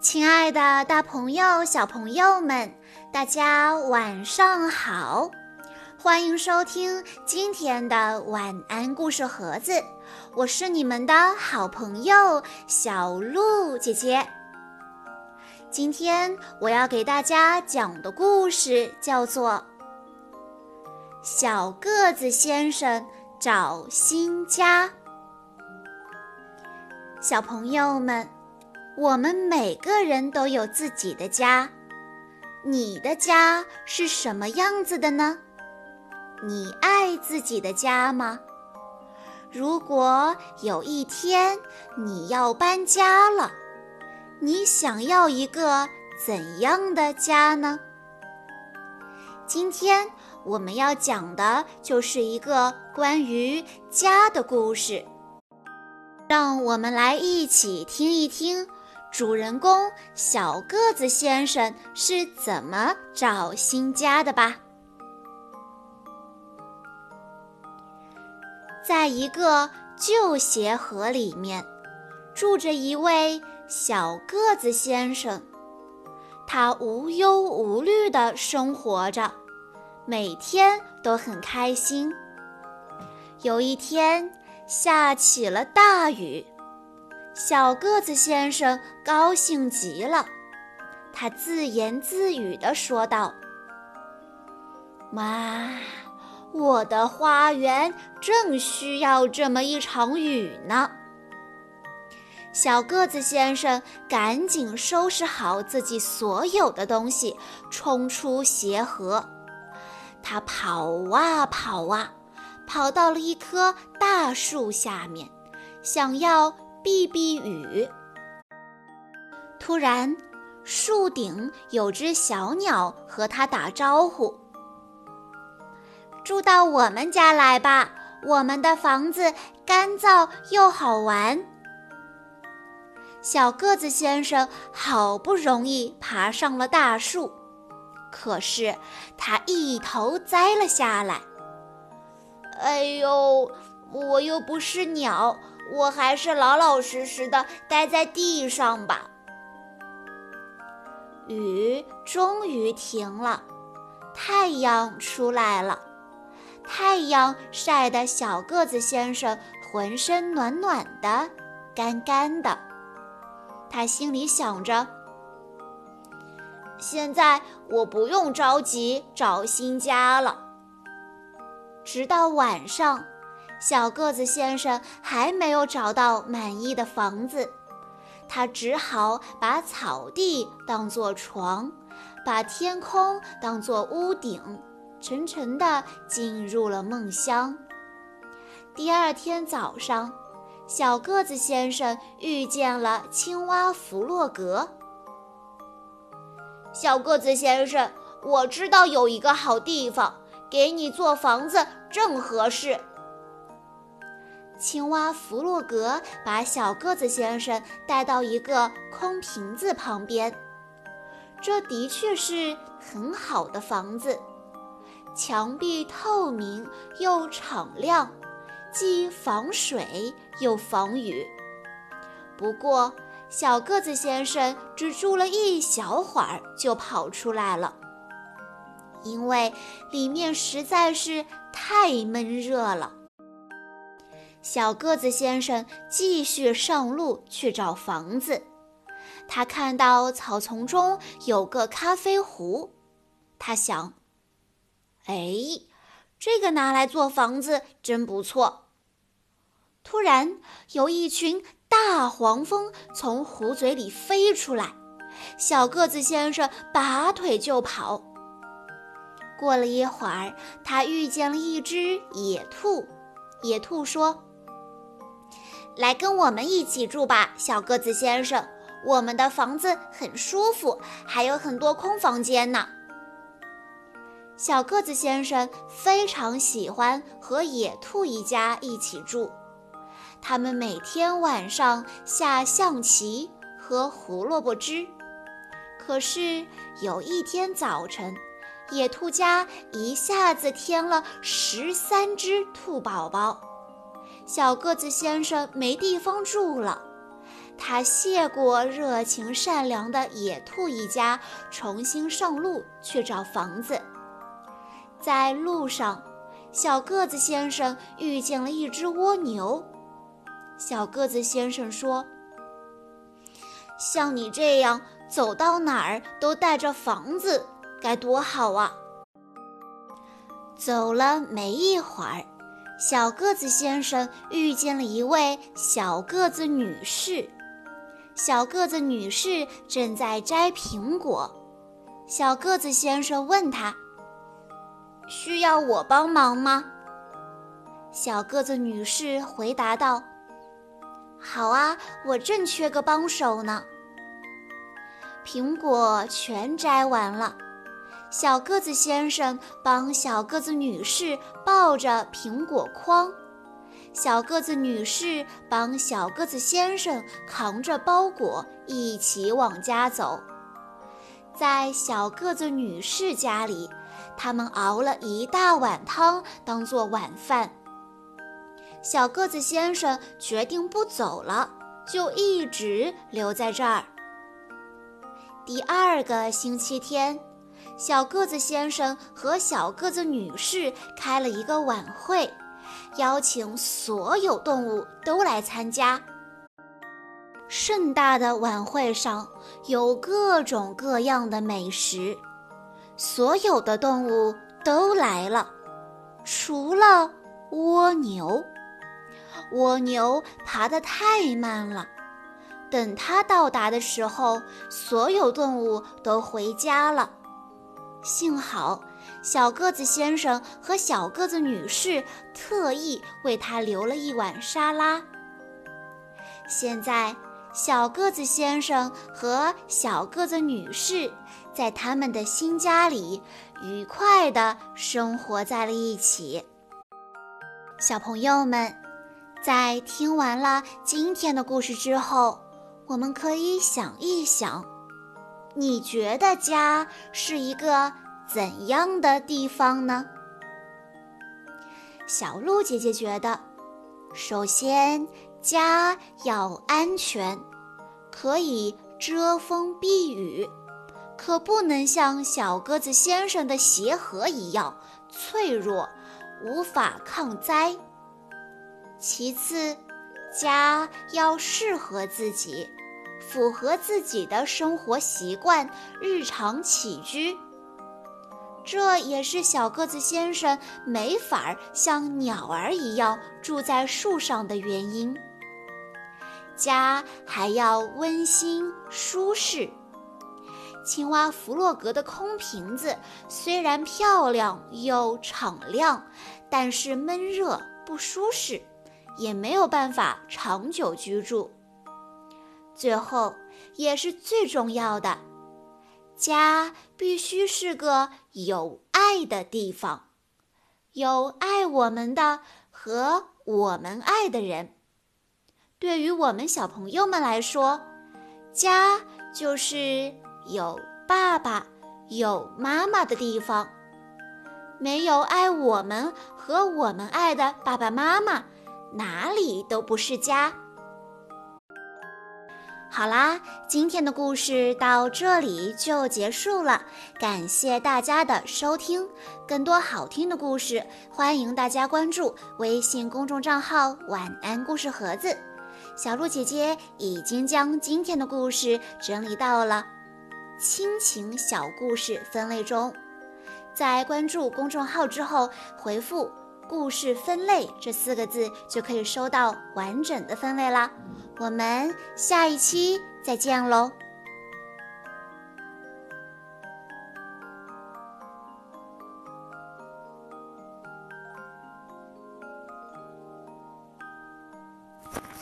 亲爱的，大朋友、小朋友们，大家晚上好！欢迎收听今天的晚安故事盒子，我是你们的好朋友小鹿姐姐。今天我要给大家讲的故事叫做《小个子先生找新家》。小朋友们。我们每个人都有自己的家，你的家是什么样子的呢？你爱自己的家吗？如果有一天你要搬家了，你想要一个怎样的家呢？今天我们要讲的就是一个关于家的故事，让我们来一起听一听。主人公小个子先生是怎么找新家的吧？在一个旧鞋盒里面，住着一位小个子先生，他无忧无虑的生活着，每天都很开心。有一天，下起了大雨。小个子先生高兴极了，他自言自语地说道：“妈，我的花园正需要这么一场雨呢。”小个子先生赶紧收拾好自己所有的东西，冲出鞋盒。他跑啊跑啊，跑到了一棵大树下面，想要。避避雨。突然，树顶有只小鸟和他打招呼：“住到我们家来吧，我们的房子干燥又好玩。”小个子先生好不容易爬上了大树，可是他一头栽了下来。哎呦，我又不是鸟。我还是老老实实的待在地上吧。雨终于停了，太阳出来了。太阳晒得小个子先生浑身暖暖的、干干的。他心里想着：现在我不用着急找新家了。直到晚上。小个子先生还没有找到满意的房子，他只好把草地当做床，把天空当做屋顶，沉沉地进入了梦乡。第二天早上，小个子先生遇见了青蛙弗洛格。小个子先生，我知道有一个好地方，给你做房子正合适。青蛙弗洛格把小个子先生带到一个空瓶子旁边，这的确是很好的房子，墙壁透明又敞亮，既防水又防雨。不过，小个子先生只住了一小会儿就跑出来了，因为里面实在是太闷热了。小个子先生继续上路去找房子。他看到草丛中有个咖啡壶，他想：“哎，这个拿来做房子真不错。”突然，有一群大黄蜂从壶嘴里飞出来，小个子先生拔腿就跑。过了一会儿，他遇见了一只野兔。野兔说。来跟我们一起住吧，小个子先生。我们的房子很舒服，还有很多空房间呢。小个子先生非常喜欢和野兔一家一起住，他们每天晚上下象棋和胡萝卜汁。可是有一天早晨，野兔家一下子添了十三只兔宝宝。小个子先生没地方住了，他谢过热情善良的野兔一家，重新上路去找房子。在路上，小个子先生遇见了一只蜗牛。小个子先生说：“像你这样走到哪儿都带着房子，该多好啊！”走了没一会儿，小个子先生遇见了一位小个子女士。小个子女士正在摘苹果。小个子先生问她：“需要我帮忙吗？”小个子女士回答道。好啊，我正缺个帮手呢。苹果全摘完了，小个子先生帮小个子女士抱着苹果筐，小个子女士帮小个子先生扛着包裹，一起往家走。在小个子女士家里，他们熬了一大碗汤当做晚饭。小个子先生决定不走了，就一直留在这儿。第二个星期天，小个子先生和小个子女士开了一个晚会，邀请所有动物都来参加。盛大的晚会上有各种各样的美食，所有的动物都来了，除了蜗牛。蜗牛爬得太慢了，等它到达的时候，所有动物都回家了。幸好小个子先生和小个子女士特意为他留了一碗沙拉。现在，小个子先生和小个子女士在他们的新家里愉快地生活在了一起。小朋友们。在听完了今天的故事之后，我们可以想一想，你觉得家是一个怎样的地方呢？小鹿姐姐觉得，首先家要安全，可以遮风避雨，可不能像小鸽子先生的鞋盒一样脆弱，无法抗灾。其次，家要适合自己，符合自己的生活习惯、日常起居。这也是小个子先生没法像鸟儿一样住在树上的原因。家还要温馨舒适。青蛙弗洛格的空瓶子虽然漂亮又敞亮，但是闷热不舒适。也没有办法长久居住。最后，也是最重要的，家必须是个有爱的地方，有爱我们的和我们爱的人。对于我们小朋友们来说，家就是有爸爸、有妈妈的地方。没有爱我们和我们爱的爸爸妈妈。哪里都不是家。好啦，今天的故事到这里就结束了，感谢大家的收听。更多好听的故事，欢迎大家关注微信公众账号“晚安故事盒子”。小鹿姐姐已经将今天的故事整理到了亲情小故事分类中，在关注公众号之后回复。故事分类这四个字就可以收到完整的分类啦。我们下一期再见喽。